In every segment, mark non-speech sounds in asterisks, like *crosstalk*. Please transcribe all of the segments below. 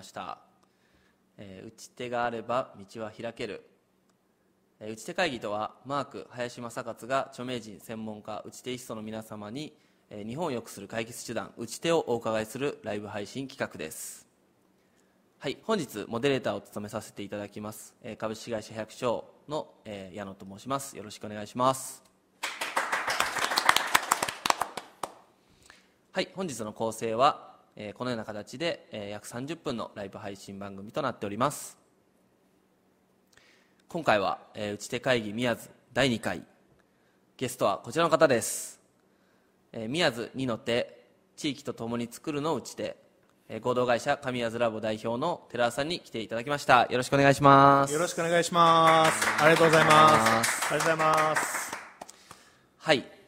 ました、えー打ち手があれば道は開ける、えー打ち手会議とはマーク林正勝が著名人専門家打ち手イストの皆様に、えー日本を良くする解決手段打ち手をお伺いするライブ配信企画です。はい本日モデレーターを務めさせていただきます、えー株式会社百姓の、えー矢野と申します。よろしくお願いします。はい本日の構成は、えーこのような形で、えー約30分のライブ配信番組となっております。今回は、えー打ち手会議宮津第2回。ゲストはこちらの方です、えー宮津二の手地域とともに作るの打ち手、えー合同会社神谷津ラボ代表の寺田さんに来ていただきました。よろしくお願いします。よろしくお願いします。ありがとうございます。ありがとうございます。はい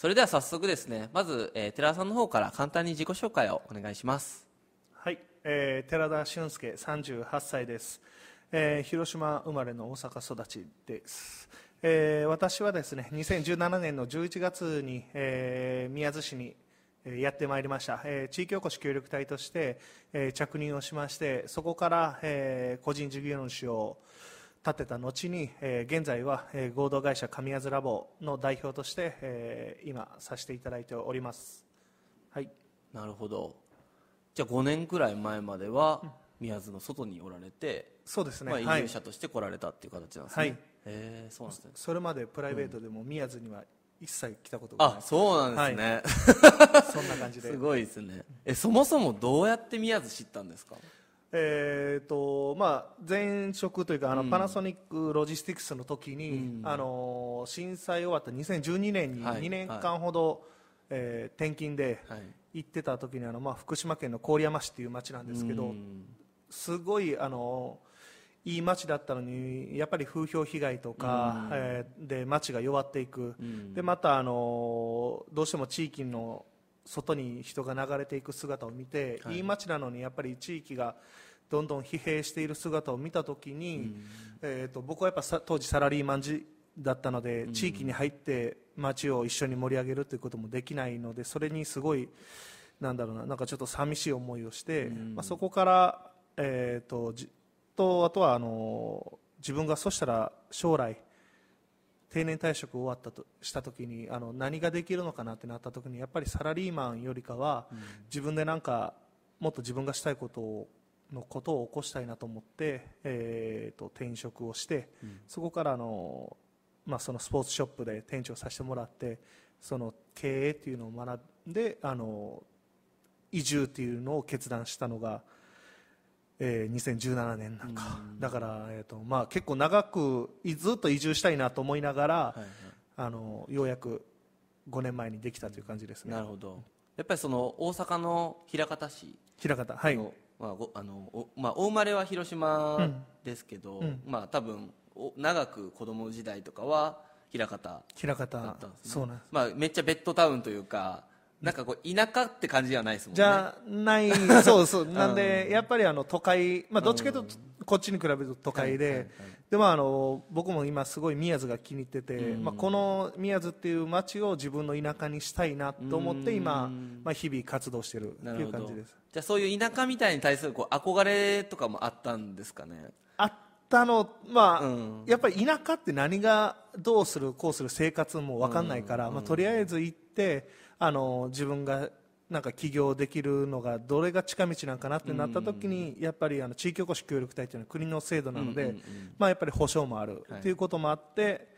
それでは早速ですねまず、えー寺田さんの方から簡単に自己紹介をお願いします。はい、えー寺田俊介、38歳です、えー広島生まれの大阪育ちです、えー私はですね2017年の11月に、えー宮津市にやってまいりました、えー地域おこし協力隊として、えー着任をしましてそこから、えー個人事業主を立てた後に、えー現在は、えー合同会社神谷津ラボの代表として、えー今させていただいております。はい。なるほど。じゃあ5年くらい前までは宮津の外におられて、そうですね、まあ、移はい。住者として来られたっていう形なんですね、はい。へえそうなんですね。それまでプライベートでも宮津には一切来たことがない。あそうなんですね、そんな感じで。*laughs* すごいですね。えそもそもどうやって宮津知ったんですか？えーとまあ、前職というかあの、パナソニックロジスティクスの時に、あの震災終わった2012年にはい。2年間ほど、えー転勤ではい。行ってた時にあの、まあ、福島県の郡山市っていう町なんですけどうん。すごいあのいい町だったのにやっぱり風評被害とか、えーで町が弱っていく、でまたあのどうしても地域の外に人が流れていく姿を見て、い、い町なのにやっぱり地域がどんどん疲弊している姿を見た時に、えー、と僕はやっぱさ当時サラリーマン時だったので、地域に入って町を一緒に盛り上げるということもできないのでそれにすごいなんだろうななんかちょっと寂しい思いをして、まあ、そこから、えー、とじとあとはあの自分がそしたら将来定年退職終わったとした時にあの何ができるのかなってなった時にやっぱりサラリーマンよりかは、自分でなんかもっと自分がしたいことをのことを起こしたいなと思って、えー、と転職をして、そこからあの、まあ、そのスポーツショップで店長させてもらってその経営っていうのを学んであの移住っていうのを決断したのが、えー2017年なんか、だから、えーとまあ、結構長くいずっと移住したいなと思いながら、はいはい。あのようやく5年前にできたという感じですね。なるほど。やっぱりその大阪の枚方市平方はい。の、まあごあのおまあ、お生まれは広島ですけど、まあ、多分お長く子供時代とかは枚方だったんですね。そうなんです。まあ、めっちゃベッドタウンというかなんかこう田舎って感じではないですもんね。じゃない、そうそう、*laughs* なんで、やっぱりあの都会、まあ、どっちかというと、こっちに比べると都会で、でもあの僕も今、すごい宮津が気に入ってて、まあ、この宮津っていう街を自分の田舎にしたいなと思って、今、まあ、日々活動してるっていう感じです。じゃあそういう田舎みたいに対するこう憧れとかもあったんですかね？あったの、まあ、うん。やっぱり田舎って何がどうする、こうする生活も分かんないから、まあ、とりあえず行って、あの自分がなんか起業できるのがどれが近道なんかなってなった時に、やっぱりあの地域おこし協力隊というのは国の制度なので、まあ、やっぱり保証もあるということもあって、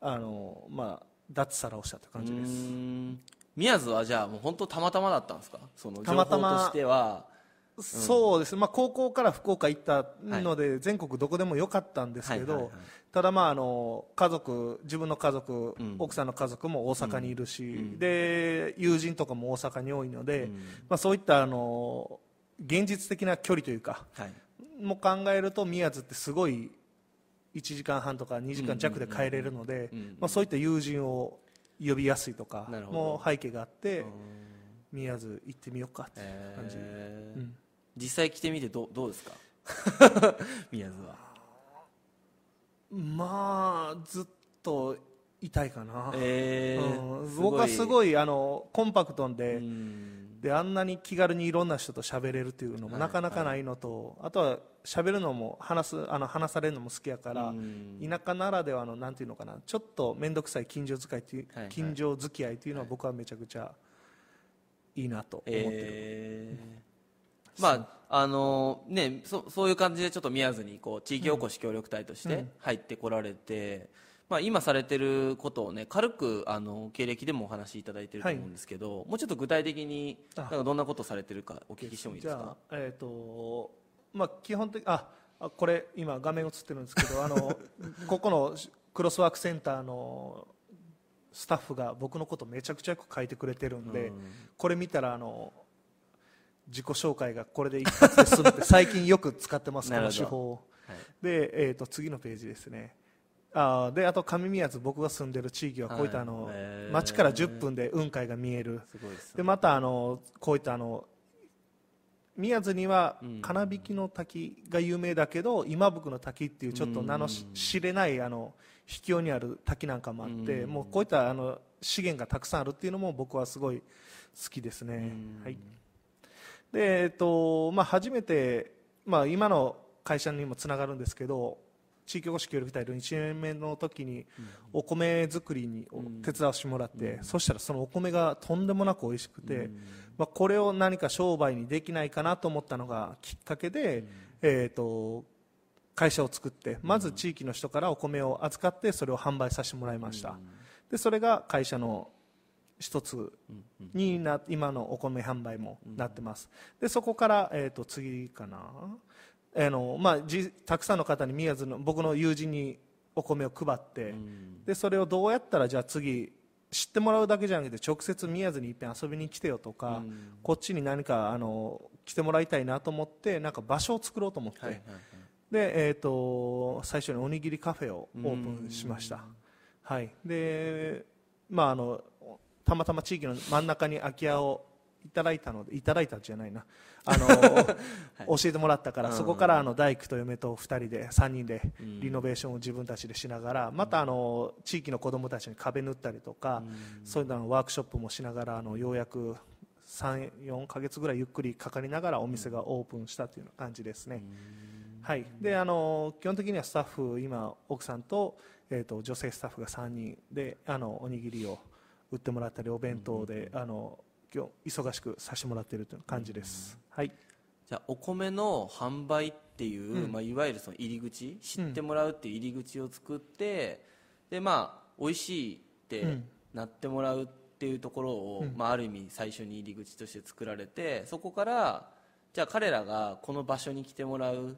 あのまあ、脱サラをしたという感じです。宮津はじゃあもう本当たまたまだったんですか？その情報たまたまとしてはそうです。ね、まあ、高校から福岡行ったので、全国どこでもよかったんですけど、ただ、まあ、あの家族自分の家族、奥さんの家族も大阪にいるし、で友人とかも大阪に多いので、まあ、そういったあの現実的な距離というかはい。も考えると宮津ってすごい1時間半とか2時間弱で帰れるので、まあ、そういった友人を呼びやすいとかも背景があって宮津行ってみようかっていう感じ。えー。実際来てみてどうどうですか？*laughs* 宮津はまあずっと痛いかな、えーうん。僕はすごいあのコンパクトで、うん。であんなに気軽にいろんな人と喋れるっていうのもなかなかないのと、あとは喋るのも話すあの話されるのも好きやから、田舎ならではのなんていうのかな。ちょっと面倒くさい近所使いっていう、はいはい。近所付き合いっていうのは僕はめちゃくちゃいいなと思ってる、えーまああのねそそういう感じでちょっと宮津にこう地域おこし協力隊として入ってこられて、まあ、今されてることをね軽くあの経歴でもお話しいただいてると思うんですけど、もうちょっと具体的にあ。なんかどんなことされてるかお聞きしてもいいですか？じゃあえっ、とまあ基本的ああこれ今画面映ってるんですけどあの *laughs* ここのクロスワークセンターのスタッフが僕のことめちゃくちゃよく書いてくれてるんで、これ見たらあの自己紹介がこれで一発で済むって。*laughs* 最近よく使ってますこの手法を。はい。で、えー、と次のページですね。あーであと上宮津僕が住んでる地域はこういったあの、はいへー。街から10分で雲海が見える。すごいですね。でまたあのこういったあの宮津にはうん。金引の滝が有名だけど今福の滝っていうちょっと名の知れないあの秘境にある滝なんかもあってうん。もうこういったあの資源がたくさんあるっていうのも僕はすごい好きですね。うん。はいでえっとまあ、初めて、まあ、今の会社にもつながるんですけど地域おこし協力隊の1年目の時にお米作りに手伝わせてもらって、そしたらそのお米がとんでもなく美味しくて、まあ、これを何か商売にできないかなと思ったのがきっかけで、えー、と会社を作ってまず地域の人からお米を預かってそれを販売させてもらいました、でそれが会社の一つにな今のお米販売もなってます、でそこから、えー、と次かな。あの、まあ、じたくさんの方に宮津の僕の友人にお米を配って、でそれをどうやったらじゃあ次知ってもらうだけじゃなくて直接宮津にいっぺん遊びに来てよとか、こっちに何かあの来てもらいたいなと思ってなんか場所を作ろうと思って、はいはいはい。で、えー、と最初におにぎりカフェをオープンしました、はい。でまあ、あのたまたま地域の真ん中に空き家をいただいたのでいただいたんじゃないな。*laughs* あの、教えてもらったから、そこからあの大工と嫁と2人で3人でリノベーションを自分たちでしながらまたあの地域の子どもたちに壁塗ったりとか、そういうののワークショップもしながらあのようやく34か月ぐらいゆっくりかかりながらお店がオープンしたという感じですね。はい、であの基本的にはスタッフ今奥さんと,、えー、と女性スタッフが3人であのおにぎりを売ってもらったりお弁当で、あの今日忙しくさせてもらっているという感じです、はい。じゃあお米の販売っていう、まあ、いわゆるその入り口知ってもらうっていう入り口を作って、でまあ美味しいってうん。なってもらうっていうところを、まあ、ある意味最初に入り口として作られてそこからじゃあ彼らがこの場所に来てもらう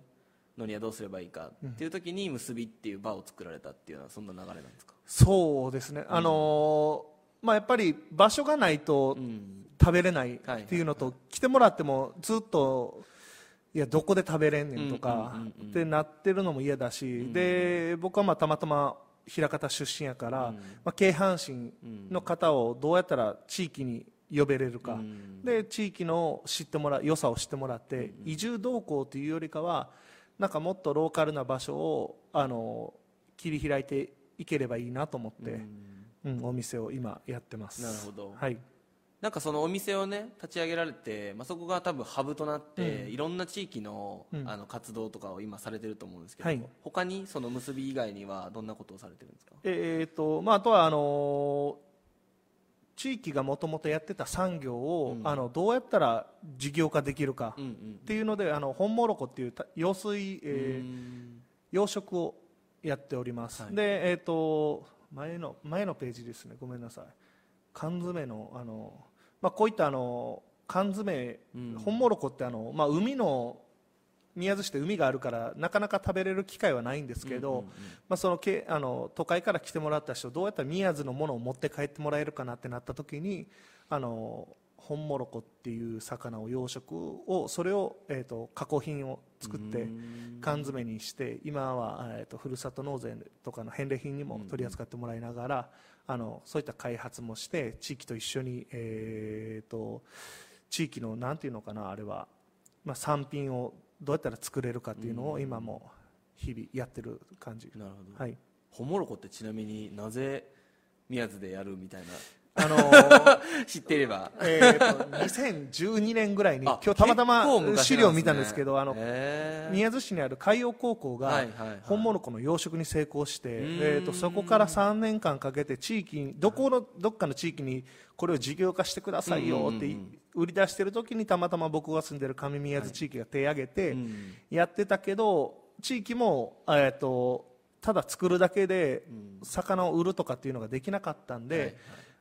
のにはどうすればいいかっていう時に結びっていう場を作られたっていうのはそんな流れなんですか、そうですね、あのーまあ、やっぱり場所がないとうん。食べれないっはいていうのと、来てもらってもずっといやどこで食べれんねんとかってなってるのも嫌だし、で僕はまあたまたま枚方出身やから、まあ、京阪神の方をどうやったら地域に呼べれるか、うん。で地域の知ってもらう良さを知ってもらって、移住動向というよりかはなんかもっとローカルな場所をあの切り開いていければいいなと思って、うんお店を今やってます。なるほど。はい。なんかそのお店をね立ち上げられて、まあ、そこが多分ハブとなって、いろんな地域の,、あの活動とかを今されてると思うんですけど、はい。他にその結び以外にはどんなことをされてるんですか？えーとまあ、あとはあの地域がもともとやってた産業を、あのどうやったら事業化できるかうんうんっていうので、あの本モロコっていうた用水、えーうん。養殖をやっております、はい。で、えー、と前の前のページですね。ごめんなさい。缶詰のあの、まあ、こういったあの缶詰、本モロコってあの、まあ、海の宮津市って海があるからなかなか食べれる機会はないんですけど、まあ、そのけあの都会から来てもらった人どうやったら宮津のものを持って帰ってもらえるかなってなった時にあの本モロコっていう魚を養殖をそれを、えー、と加工品を作って缶詰にして今は、えー、とふるさと納税とかの返礼品にも取り扱ってもらいながら、あのそういった開発もして地域と一緒に、えー、と地域のなんていうのかなあれは、まあ、産品をどうやったら作れるかっていうのを今も日々やってる感じ、なるほど、はい、ホモロコってちなみになぜ宮津でやるみたいなあのー *laughs* 知っていれば。えーと2012年ぐらいにあ今日たまたま資料を見たんですけどあの宮津市にある海洋高校がはいはいはい。本物湖の養殖に成功して、ん。えー、とそこから3年間かけて地域にどこのどっかの地域にこれを事業化してくださいよって売り出してる時にたまたま僕が住んでる上宮津地域が手を挙げてんやってたけど地域も、えー、とただ作るだけで魚を売るとかっていうのができなかったんで、はいはい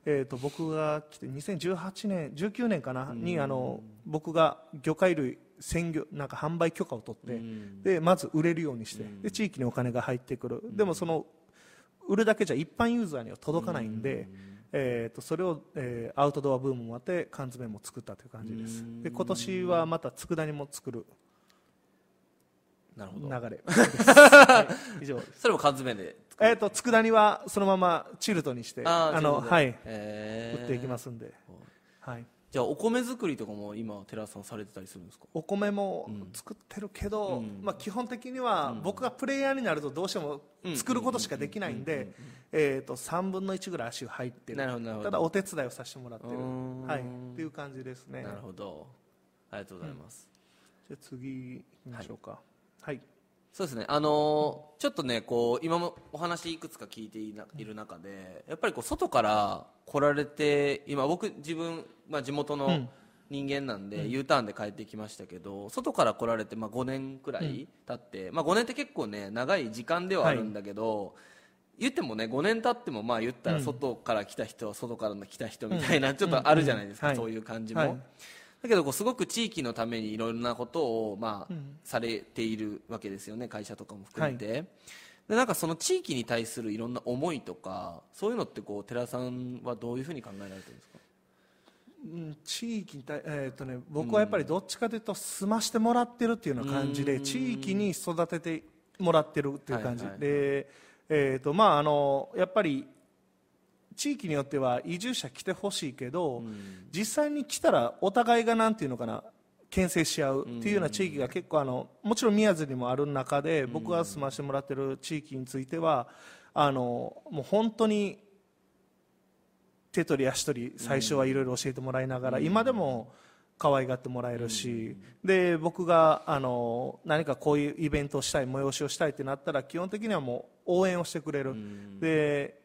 えー、と僕が来て2018年19年かなにあの僕が魚介類鮮魚なんか販売許可を取ってん。でまず売れるようにしてで地域にお金が入ってくる。でもその売るだけじゃ一般ユーザーには届かないんでえー、とそれを、えーアウトドアブームもあって缶詰も作ったという感じです。で今年はまた佃煮も作るなるほど。流れ。*laughs* はい以上です。それも缶詰でえー、と佃煮はそのままチルトにしてあのはい。売っていきますんで、はい、じゃあお米作りとかも今寺田さんされてたりするんですか？お米も作ってるけど、まあ、基本的には僕がプレイヤーになるとどうしても作ることしかできないんでえーと3分の1ぐらい足が入ってる。ただお手伝いをさせてもらってる。はい、っていう感じですね。なるほど。ありがとうございます、じゃあ次行きましょうか。はい、そうですね、あのーちょっとねこう今もお話いくつか聞いていないる中でやっぱりこう外から来られて今僕自分、まあ、地元の人間なんで、U ターンで帰ってきましたけど外から来られて、まあ、5年くらい経って、まあ、5年って結構ね長い時間ではあるんだけど、言ってもね5年経ってもまあ言ったら外から来た人は外から来た人みたいなちょっとあるじゃないですか、はい。そういう感じも、はいだけどこうすごく地域のためにいろんなことを、まあされているわけですよね会社とかも含めて、でなんかその地域に対するいろんな思いとかそういうのってこう寺さんはどういうふうに考えられてるんですか？うん地域に対、えーとね、僕はやっぱりどっちかというと住ましてもらってるっていうような感じで地域に育ててもらってるっていう感じ、はいはいで、えーとまあ、あのやっぱり地域によっては移住者来てほしいけど、実際に来たらお互いがなんていうのかな牽制し合うっていうような地域が結構あのもちろん宮津にもある中で僕が住ましてもらってる地域についてはあのもう本当に手取り足取り最初はいろいろ教えてもらいながら、今でも可愛がってもらえるし、で僕があの何かこういうイベントをしたい催しをしたいってなったら基本的にはもう応援をしてくれる、で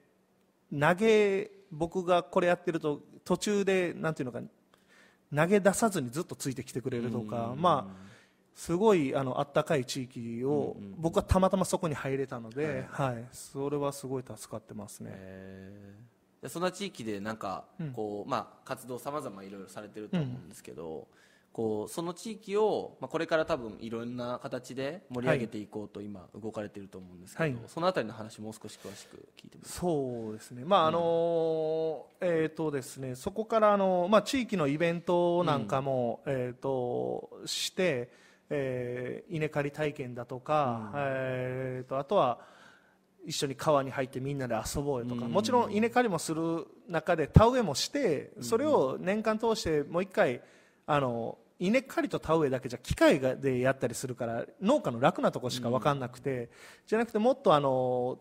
投げ僕がこれやってると途中でなんていうのか投げ出さずにずっとついてきてくれるとか、まあすごいあのあったかい地域を、僕はたまたまそこに入れたので、はい。それはすごい助かってますね。でそんな地域でなんかこう、まあ、活動さまざまいろいろされてると思うんですけど、こうその地域を、まあ、これから多分いろんな形で盛り上げていこうと今動かれてると思うんですけど、はい。そのあたりの話もう少し詳しく聞いてそうですね、まああのえーとですね、そこからあの、まあ、地域のイベントなんかも、えー、として、えー稲刈り体験だとか、えー、とあとは一緒に川に入ってみんなで遊ぼうよとか、もちろん稲刈りもする中で田植えもしてそれを年間通してもう一回あの稲刈りと田植えだけじゃ機械がでやったりするから農家の楽なところしか分かんなくて、じゃなくてもっとあの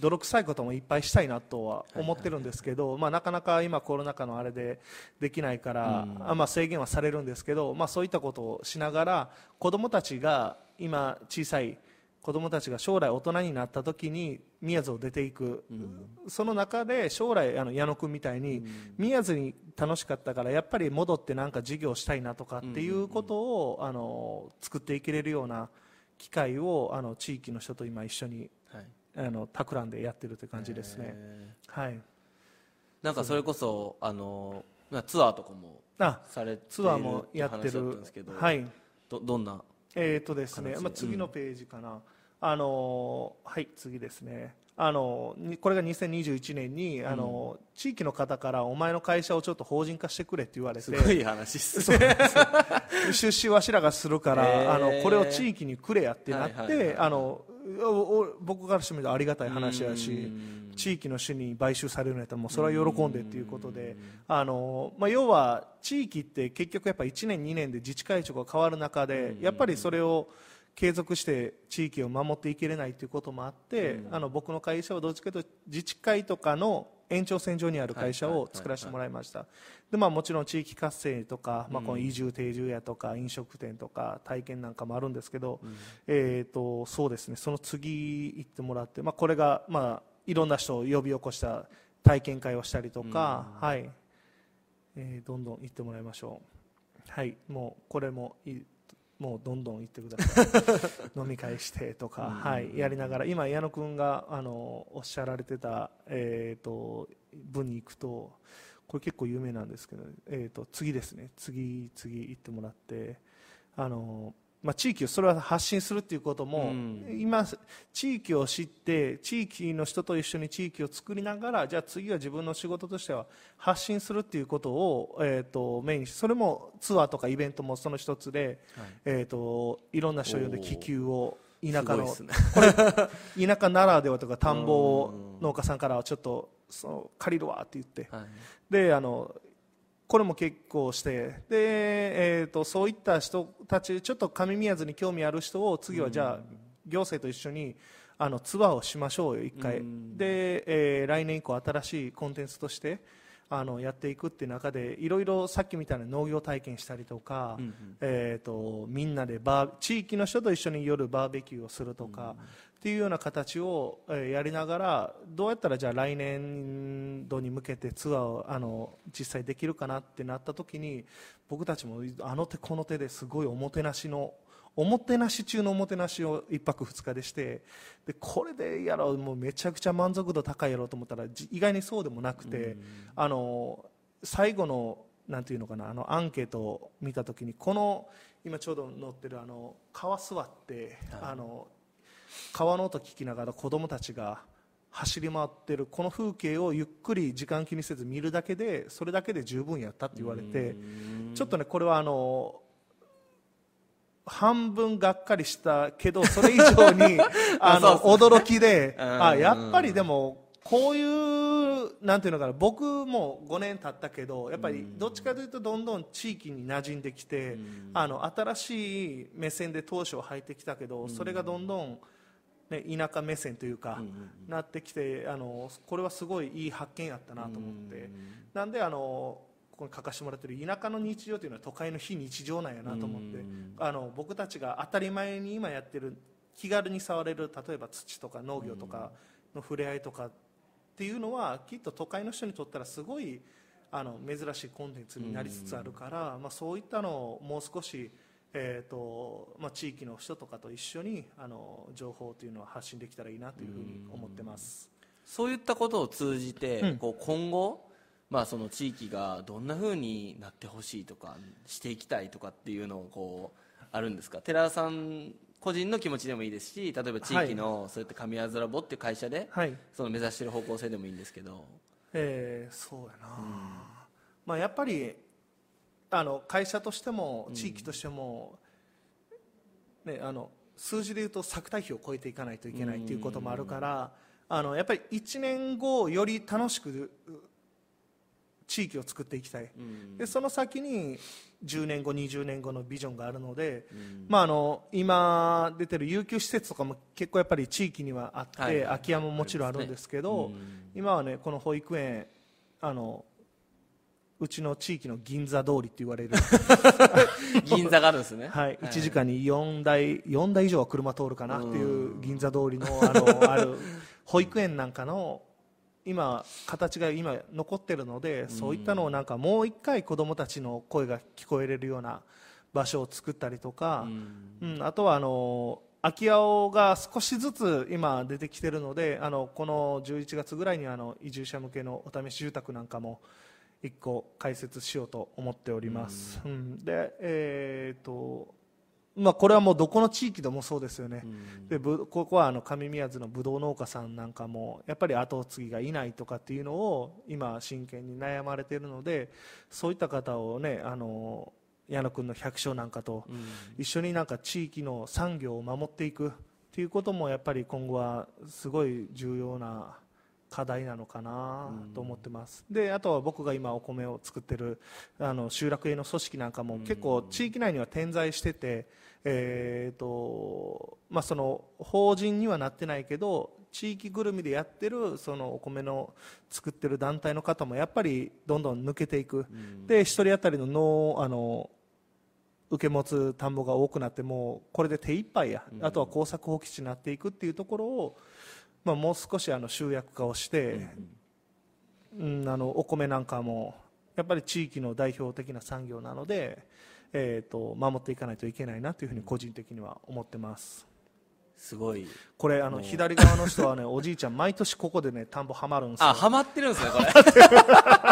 泥臭いこともいっぱいしたいなとは思ってるんですけど、まあ、なかなか今コロナ禍のあれでできないから、あまあ、制限はされるんですけど、まあ、そういったことをしながら子どもたちが今小さい子どもたちが将来大人になった時に宮津を出ていく、その中で将来あの矢野君みたいに、宮津に楽しかったからやっぱり戻ってなんか授業したいなとかっていうことを、あの作っていけれるような機会をあの地域の人と今一緒にはい。あの企んでやってるという感じですね。はい。なんかそれこそあのまあツアーとかもあ、されてツアーもやって話だったんるですけど、はい。どどんなえーとですね、まあ、次のページかな、あのーはい次ですね。あのにこれが2021年にあの、地域の方からお前の会社をちょっと法人化してくれって言われて。すごい話ですね *laughs* 出資わしらがするから、へー。あのこれを地域にくれやってなって、はいはいはいあのおお僕からしてみるとありがたい話やし地域の主に買収されるんやったらもうそれは喜んでっていうことであの、まあ、要は地域って結局やっぱ1年2年で自治会長が変わる中でやっぱりそれを継続して地域を守っていけれないということもあって、あの僕の会社はどっちかというと自治会とかの延長線上にある会社を作らせてもらいました。で、まあ、もちろん地域活性とか、まあ、この移住定住屋とか飲食店とか体験なんかもあるんですけど、えー、とそうですね。その次行ってもらって、まあ、これが、まあ、いろんな人を呼び起こした体験会をしたりとか、はい。えー、どんどん行ってもらいましょう。はい。もうこれもいもうどんどん行ってください。*laughs* 飲み会してとか、はい、やりながら。今矢野君があのおっしゃられてた、えーと、文に行くとこれ結構有名なんですけど、えーと次ですね。次次行ってもらってあのまあ、地域をそれは発信するということも、うん、今、地域を知って地域の人と一緒に地域を作りながらじゃあ次は自分の仕事としては発信するということを、えーと、メインにそれもツアーとかイベントもその一つで、はい。えーと、いろんな人呼んで気球を田舎の、ね、これ田舎ならではとか田んぼ農家さんからはちょっとその借りるわって言って、はい、であのこれも結構してで、えーと、そういった人たちちょっと上宮津に興味ある人を次はじゃあ行政と一緒にあのツアーをしましょうよ1回、で、えー、来年以降新しいコンテンツとしてあのやっていくっていう中でいろいろさっきみたいな農業体験したりとか、うんうん、えーと、みんなでバー地域の人と一緒に夜バーベキューをするとか、っていうような形を、えやりながらどうやったらじゃあ来年度に向けてツアーをあの実際できるかなってなった時に僕たちもあの手この手ですごいおもてなしのおもてなし中のおもてなしを1泊2日でしてでこれでやろうもうめちゃくちゃ満足度高いやろうと思ったら意外にそうでもなくて、あの最後のなんていうのかなあのアンケートを見た時にこの今ちょうど載ってるあの川座って、あの川の音聞きながら子供たちが走り回ってるこの風景をゆっくり時間気にせず見るだけでそれだけで十分やったって言われてちょっとねこれはあの半分がっかりしたけどそれ以上に *laughs* あの驚きであやっぱりでもこういうなんていうのかな僕も5年経ったけどやっぱりどっちかというとどんどん地域に馴染んできてあの新しい目線で当初入ってきたけどそれがどんどんね、田舎目線というか、なってきてあのこれはすごいいい発見やったなと思って、なんであのここに書かせてもらってる田舎の日常というのは都会の非日常なんやなと思って、あの僕たちが当たり前に今やってる気軽に触れる例えば土とか農業とかの触れ合いとかっていうのはきっと都会の人にとったらすごいあの珍しいコンテンツになりつつあるから、まあ、そういったのをもう少しえーとまあ、地域の人とかと一緒にあの情報というのは発信できたらいいなというふうに思ってます。そういったことを通じて、うん、こう今後、まあ、その地域がどんなふうになってほしいとかしていきたいとかっていうのをこうあるんですか？寺田さん個人の気持ちでもいいですし例えば地域の、そういった神谷ラボっていう会社で、はい、その目指している方向性でもいいんですけど、えー、そうやな、うん、まあ、やっぱりあの会社としても地域としても、ね、あの数字でいうと作体費を超えていかないといけないということもあるからあのやっぱり1年後より楽しく地域を作っていきたい、でその先に10年後、20年後のビジョンがあるので、まあ、あの今出てる有給施設とかも結構やっぱり地域にはあって、はい、空き家ももちろんあるんですけど、今はねこの保育園あのうちの地域の銀座通りって言われる。*laughs* 銀座があるんですね、はい、1時間に4台 ,4 台以上は車通るかなっていう銀座通りのあのある保育園なんかの今形が今残ってるのでそういったのをなんかもう一回子どもたちの声が聞こえれるような場所を作ったりとか、うん、あとはあの空き家が少しずつ今出てきてるのであのこの11月ぐらいにあの移住者向けのお試し住宅なんかも1個解説しようと思っております、うん、でえーとまあ、これはもうどこの地域でもそうですよね、でここはあの上宮津のぶどう農家さんなんかもやっぱり後継ぎがいないとかっていうのを今、真剣に悩まれているのでそういった方をねあの矢野君の百姓なんかと一緒になんか地域の産業を守っていくっていうこともやっぱり今後はすごい重要な課題なのかなと思ってます、であとは僕が今お米を作ってるあの集落営の組織なんかも結構地域内には点在してて、えーとまあ、その法人にはなってないけど地域ぐるみでやってるそのお米の作ってる団体の方もやっぱりどんどん抜けていく、うん、で1人当たりの農あの受け持つ田んぼが多くなってもこれで手一杯や、うん、あとは耕作放棄地になっていくっていうところを、まあ、もう少しあの集約化をして、うん、うん、あのお米なんかもやっぱり地域の代表的な産業なので、えーと、守っていかないといけないなというふうに個人的には思ってます。すごい。これあの左側の人はねおじいちゃん毎年ここでね田んぼはまるんですよ。あはまってるんですねこれ *laughs*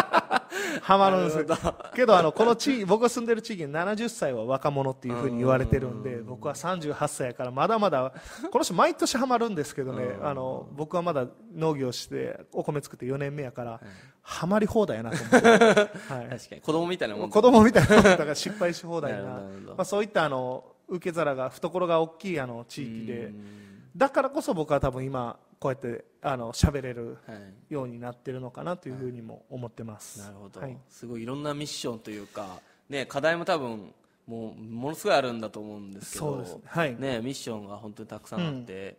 はまるんですよ。けどあのこの地 *laughs* 僕が住んでる地域に70歳は若者っていうふうに言われてるんで僕は38歳やからまだまだこの人毎年はまるんですけどねあの僕はまだ農業してお米作って4年目やからはまり放題やなと思って、*laughs* はい、確かに。子供みたいなもん子供みたいなもんだから失敗し放題な。まあ、そういったあの受け皿が懐が大きいあの地域で。だからこそ僕は多分今こうやってあの喋れるようになってるのかなというふうにも思ってます、はい、なるほど、はい、すごいいろんなミッションというか、ね、課題も多分もうものすごいあるんだと思うんですけどね、はい、ね、ミッションが本当にたくさんあって、うん、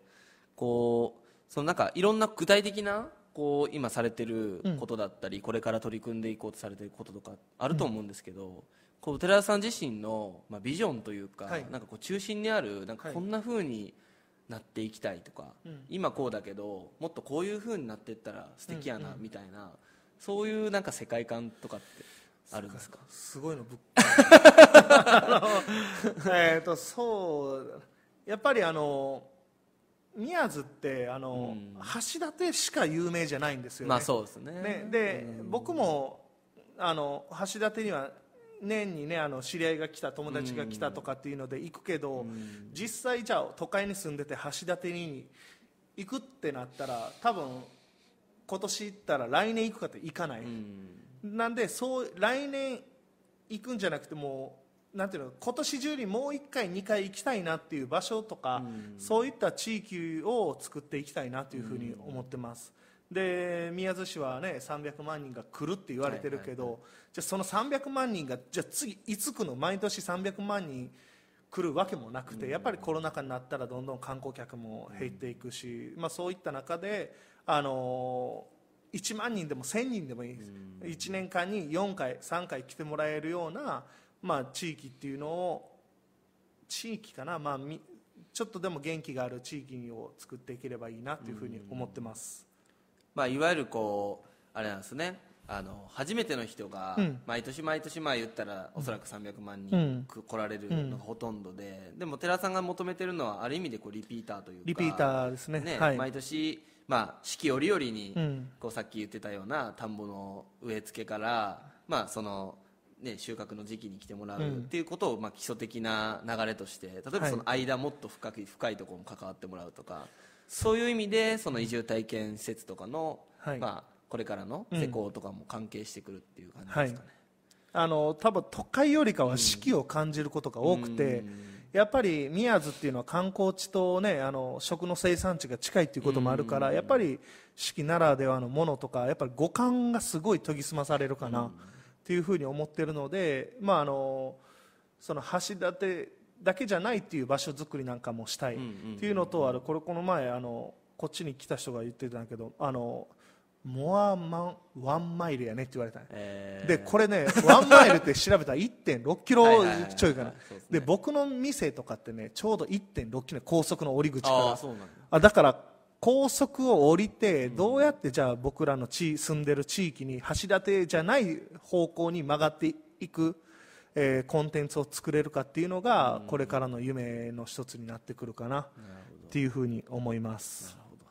こうそのなんかいろんな具体的なこう今されてることだったり、うん、これから取り組んでいこうとされてることとかあると思うんですけど、うん、こう寺田さん自身の、まあ、ビジョンというか、はい、なんかこう中心にあるなんかこんなふうになっていきたいとか、うん、今こうだけどもっとこういうふうになっていったら素敵やなみたいな、そういうなんか世界観とかってあるんですか？すごいのぶっ *laughs* えっとそうやっぱりあの宮津ってあの、うん、橋立しか有名じゃないんですよね。まあそうですね。ねで、うん、僕もあの橋立には年にねあの知り合いが来た友達が来たとかっていうので行くけど、実際じゃあ都会に住んでて橋立に行くってなったら多分今年行ったら来年行くかって行かない、なんでそう来年行くんじゃなくてもなんていうの今年中にもう1回2回行きたいなっていう場所とか、そういった地域を作っていきたいなというふうに思ってます、で宮津市はね300万人が来るって言われてるけど、はいはいはい、じゃその300万人がじゃ次いつ来の？毎年300万人来るわけもなくて、やっぱりコロナ禍になったらどんどん観光客も減っていくし、まあ、そういった中で、あのー、1万人でも1000人でもいいです、1年間に4回3回来てもらえるような、まあ、地域っていうのを地域かな、まあ、ちょっとでも元気がある地域を作っていければいいなというふうに思ってます。まあ、いわゆるこうあれなんですね。あの初めての人が毎年毎年まあ言ったらおそらく300万人来られるのがほとんどで、でも寺さんが求めてるのはある意味でこうリピーターというかリピーターですね、ねはい、毎年、まあ、四季折々に、こうさっき言ってたような田んぼの植え付けから、まあそのね、収穫の時期に来てもらうっていうことを、まあ、基礎的な流れとして例えばその間もっと深い深いところも関わってもらうとかそういう意味でその移住体験施設とかの、はい、まあ、これからの施工とかも関係してくるっていう感じですかね、はい、あの多分都会よりかは四季を感じることが多くて、うん、やっぱり宮津っていうのは観光地と、ね、あの食の生産地が近いっていうこともあるから、うん、やっぱり四季ならではのものとかやっぱり五感がすごい研ぎ澄まされるかなっていうふうに思ってるので、まあ、あのその橋立だけじゃないっていう場所づくりなんかもしたい。っていうのとあるこれこの前あのこっちに来た人が言ってたんだけどあのモアマンワンマイルやねって言われた、えー、でこれねワンマイルって調べたら1.6キロちょいかな。で僕の店とかってねちょうど1.6キロ高速の降り口から。あだ。から高速を降りてどうやってじゃあ僕らの地住んでる地域に橋立じゃない方向に曲がっていくえー、コンテンツを作れるかっていうのがこれからの夢の一つになってくるかな。っていうふうに思います。なるほど。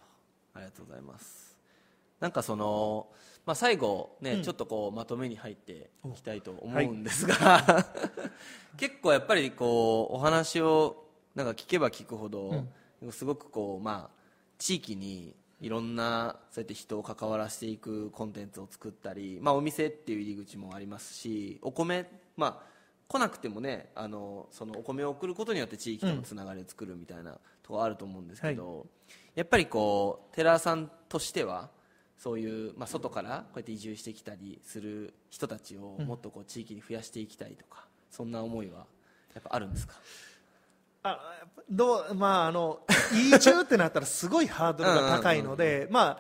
ありがとうございます。なんかその、まあ、最後ね、うん、ちょっとこうまとめに入っていきたいと思うんですが、はい、*laughs* 結構やっぱりこうお話をなんか聞けば聞くほど、うん、すごくこうまあ地域にいろんなそうやって人を関わらせていくコンテンツを作ったり、まあ、お店っていう入り口もありますしお米まあ来なくてもねあのそのお米を送ることによって地域とのつながりを作るみたいなところあると思うんですけど、はい、やっぱりこう寺さんとしてはそういう、まあ、外からこうやって移住してきたりする人たちをもっとこう地域に増やしていきたいとか、そんな思いはやっぱあるんですか？あどうまああの *laughs* 移住ってなったらすごいハードルが高いのでまあ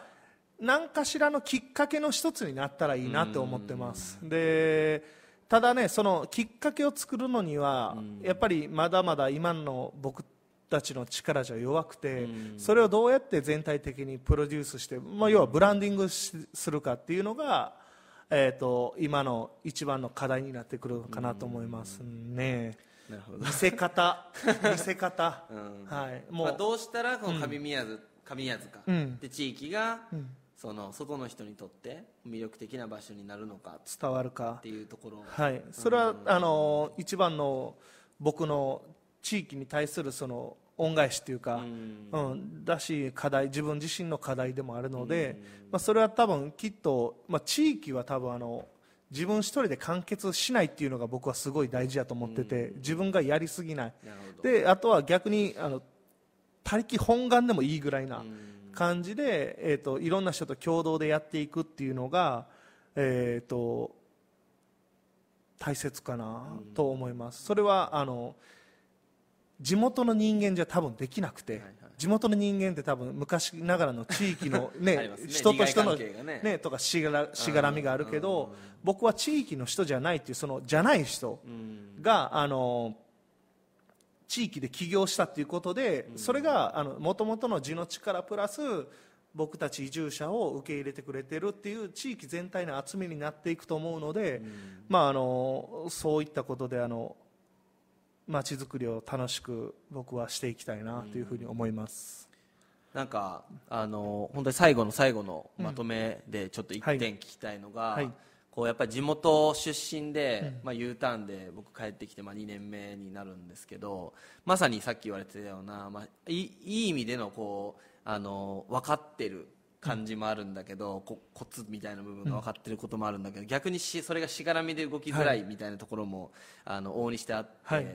何かしらのきっかけの一つになったらいいなと思ってます。でただねそのきっかけを作るのにはやっぱりまだまだ今の僕たちの力じゃ弱くてそれをどうやって全体的にプロデュースして、まあ、要はブランディングするかっていうのがえーと、今の一番の課題になってくるかなと思いますね。見せ方。*laughs* 見せ方、うん、はい。もう、まあ、どうしたらこの上宮津、うん、上宮津か、うん、で地域が、うん、その外の人にとって魅力的な場所になるのか。伝わるか。っていうところ。はい。それは、あの一番の僕の地域に対するその恩返しというか、うん、うん、だし課題自分自身の課題でもあるので、まあ、それは多分きっと、まあ、地域は多分あの自分一人で完結しないっていうのが僕はすごい大事だと思ってて、自分がやりすぎない。であとは逆にあの他力本願でもいいぐらいな感じで、えーと、いろんな人と共同でやっていくっていうのが、えーと大切かなと思います。それはあの地元の人間じゃ多分できなくて、はいはい、地元の人間って多分昔ながらの地域の *laughs* ねね、人と人のね、ねとかしがらしがらみがあるけど僕は地域の人じゃないっていうそのじゃない人があの地域で起業したっていうことでそれがもともとの地の力プラス僕たち移住者を受け入れてくれてるっていう地域全体の集めになっていくと思うので、まあ、あのそういったことであの街づくりを楽しく僕はしていきたいなというふうに思います、うん、なんかあの本当に最後の最後のまとめでちょっと一点聞きたいのが、はい。はい、こうやっぱり地元出身で、うん、まあ、U ターンで僕帰ってきてまあ2年目になるんですけどまさにさっき言われてたような、まあ、いいい意味でのこうあの分かってる感じもあるんだけど、コツみたいな部分が分かってることもあるんだけど、逆にしそれがしがらみで動きづらいみたいなところも、あの往々にしてあって、はい、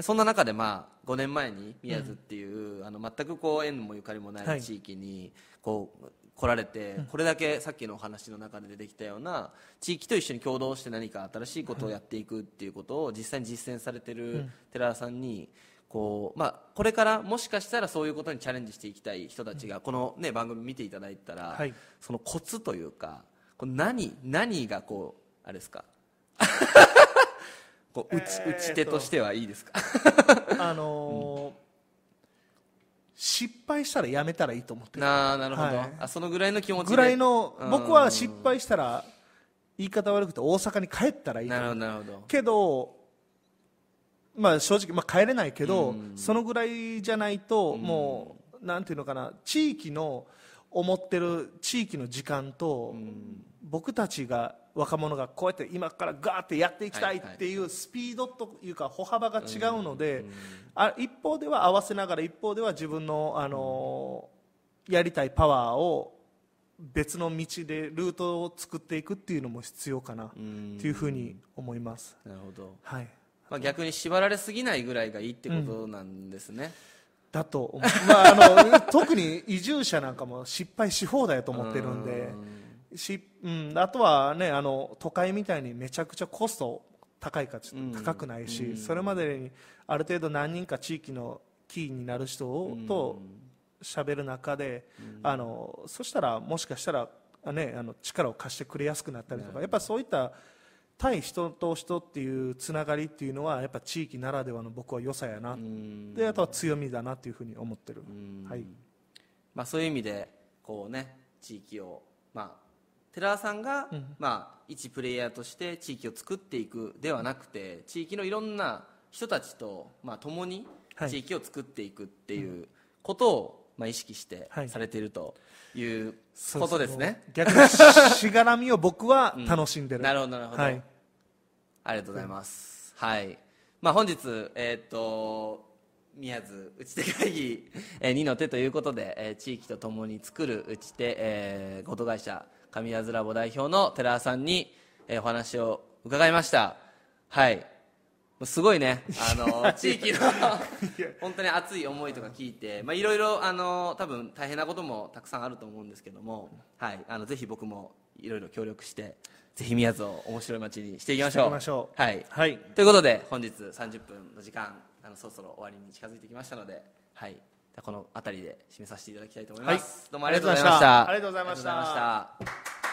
そんな中で、まあ、5年前に宮津っていう、あの全くこう縁もゆかりもない地域にこう、来られて、これだけさっきのお話の中で出てきたような地域と一緒に共同して何か新しいことをやっていくっていうことを実際に実践されてる寺田さんに、こうまあ、これからもしかしたらそういうことにチャレンジしていきたい人たちがこの、ね、番組見ていただいたら、はい、そのコツというかこう何何がこうあれですか？*laughs* こう打ち,、打ち手としてはいいですか？あのーうん、失敗したらやめたらいいと思ってあなるほど、はい、あそのぐらいの気持ちぐらいの僕は失敗したら言い方悪くて大阪に帰ったらいいなるほど。けどまあ、正直、まあ、帰れないけど、そのぐらいじゃないと、もう、なんていうのかな地域の思ってる地域の時間と、僕たちが若者がこうやって今からガーってやっていきたいっていうスピードというか歩幅が違うので、あ一方では合わせながら一方では自分の、あのやりたいパワーを別の道でルートを作っていくっていうのも必要かなというふうに思います。なるほど、はいまあ、逆に縛られすぎないぐらいがいいってことなんですね、うん、だと思う、まあ、あの *laughs* 特に移住者なんかも失敗し放題だと思ってるんで。し、うん、あとは、ね、あの都会みたいにめちゃくちゃコスト高いか高くないし、うん、それまでにある程度何人か地域のキーになる人を、うん、と喋る中で、あのそしたらもしかしたら、ね、あの力を貸してくれやすくなったりとかやっぱそういった対人と人っていうつながりっていうのはやっぱ地域ならではの僕は良さやな。であとは強みだなというふうに思ってる、はい。まあ、そういう意味でこう、ね、地域を、まあ、寺田さんが、うん、まあ、一プレイヤーとして地域を作っていくではなくて地域のいろんな人たちと、まあ、共に地域を作っていくっていうことを、まあ、意識してされているということですね、逆にしがらみを僕は楽しんでる、うん、なるほどなるほど、はいありがとうございます、はい、まあ、本日、えー、っと宮津打ち手会議、えー、2の手ということで、えー、地域とともに作る打ち手、えー、合同会社神谷ラボ代表の寺田さんに、えー、お話を伺いました。はい。すごいね。あの *laughs* 地域の本当に熱い思いとか聞いていろいろ多分大変なこともたくさんあると思うんですけども、はい、あのぜひ僕もいろいろ協力してぜひ宮津を面白い街にしていきましょう。しょう。はい、はい、ということで本日30分の時間ああのそろそろ終わりに近づいてきましたので、はい、この辺りで締めさせていただきたいと思います、どうもありがとうございました。ありがとうございました。ありがとうございました